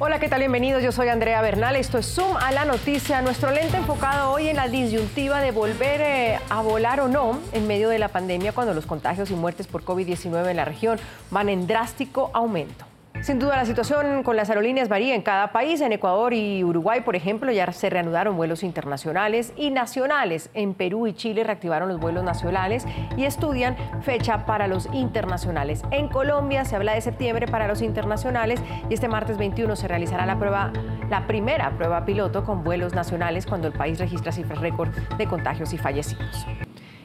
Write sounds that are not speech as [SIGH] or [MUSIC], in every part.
Hola, ¿qué tal? Bienvenidos. Yo soy Andrea Bernal. Esto es Zoom a la noticia. Nuestro lente enfocado hoy en la disyuntiva de volver eh, a volar o no en medio de la pandemia cuando los contagios y muertes por COVID-19 en la región van en drástico aumento. Sin duda, la situación con las aerolíneas varía en cada país. En Ecuador y Uruguay, por ejemplo, ya se reanudaron vuelos internacionales y nacionales. En Perú y Chile reactivaron los vuelos nacionales y estudian fecha para los internacionales. En Colombia se habla de septiembre para los internacionales y este martes 21 se realizará la prueba, la primera prueba piloto con vuelos nacionales cuando el país registra cifras récord de contagios y fallecidos.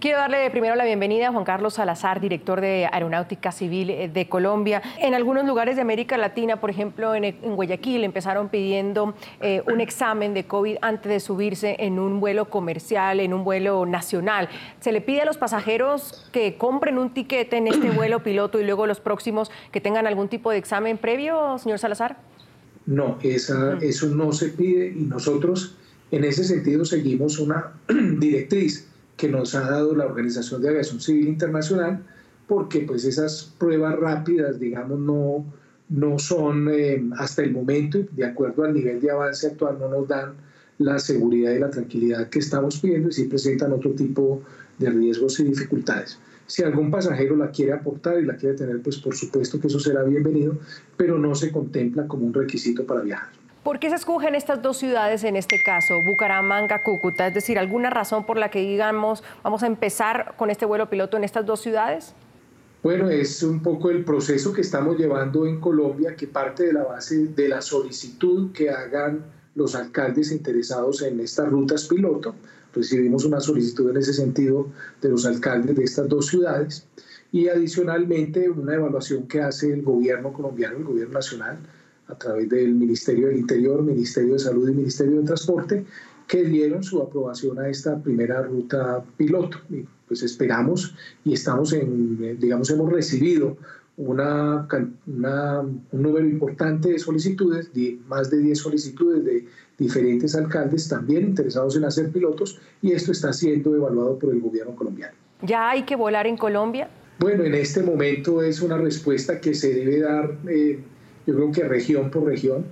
Quiero darle primero la bienvenida a Juan Carlos Salazar, director de Aeronáutica Civil eh, de Colombia. En algunos lugares de América Latina, por ejemplo en, Guayaquil, empezaron pidiendo eh, un examen de COVID antes de subirse en un vuelo comercial, en un vuelo nacional. ¿Se le pide a los pasajeros que compren un tiquete en este vuelo [CLEARS THROAT] piloto y luego los próximos que tengan algún tipo de examen previo, señor Salazar? No, eso no se pide y nosotros en ese sentido seguimos una [CLEARS THROAT] directriz que nos ha dado la Organización de Aviación Civil Internacional, porque pues esas pruebas rápidas, digamos, no, no son eh, hasta el momento, de acuerdo al nivel de avance actual, no nos dan la seguridad y la tranquilidad que estamos pidiendo y sí presentan otro tipo de riesgos y dificultades. Si algún pasajero la quiere aportar y la quiere tener, pues por supuesto que eso será bienvenido, pero no se contempla como un requisito para viajar. ¿Por qué se escogen estas dos ciudades en este caso, Bucaramanga, Cúcuta? Es decir, ¿alguna razón por la que digamos vamos a empezar con este vuelo piloto en estas dos ciudades? Bueno, es un poco el proceso que estamos llevando en Colombia, que parte de la base de la solicitud que hagan los alcaldes interesados en estas rutas piloto. Recibimos una solicitud en ese sentido de los alcaldes de estas dos ciudades y adicionalmente una evaluación que hace el gobierno colombiano, el gobierno nacional, a través del Ministerio del Interior, Ministerio de Salud y Ministerio de Transporte, que dieron su aprobación a esta primera ruta piloto. Y pues esperamos y estamos en, digamos, hemos recibido una, un número importante de solicitudes, de más de 10 solicitudes de diferentes alcaldes también interesados en hacer pilotos y esto está siendo evaluado por el gobierno colombiano. ¿Ya hay que volar en Colombia? Bueno, en este momento es una respuesta que se debe dar eh, yo creo que región por región.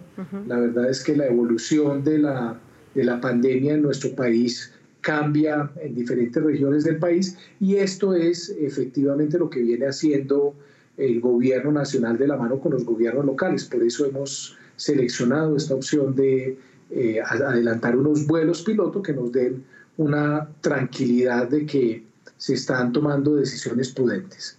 La verdad es que la evolución de la, de la pandemia en nuestro país cambia en diferentes regiones del país y esto es efectivamente lo que viene haciendo el gobierno nacional de la mano con los gobiernos locales. Por eso hemos seleccionado esta opción de eh, adelantar unos vuelos piloto que nos den una tranquilidad de que se están tomando decisiones prudentes.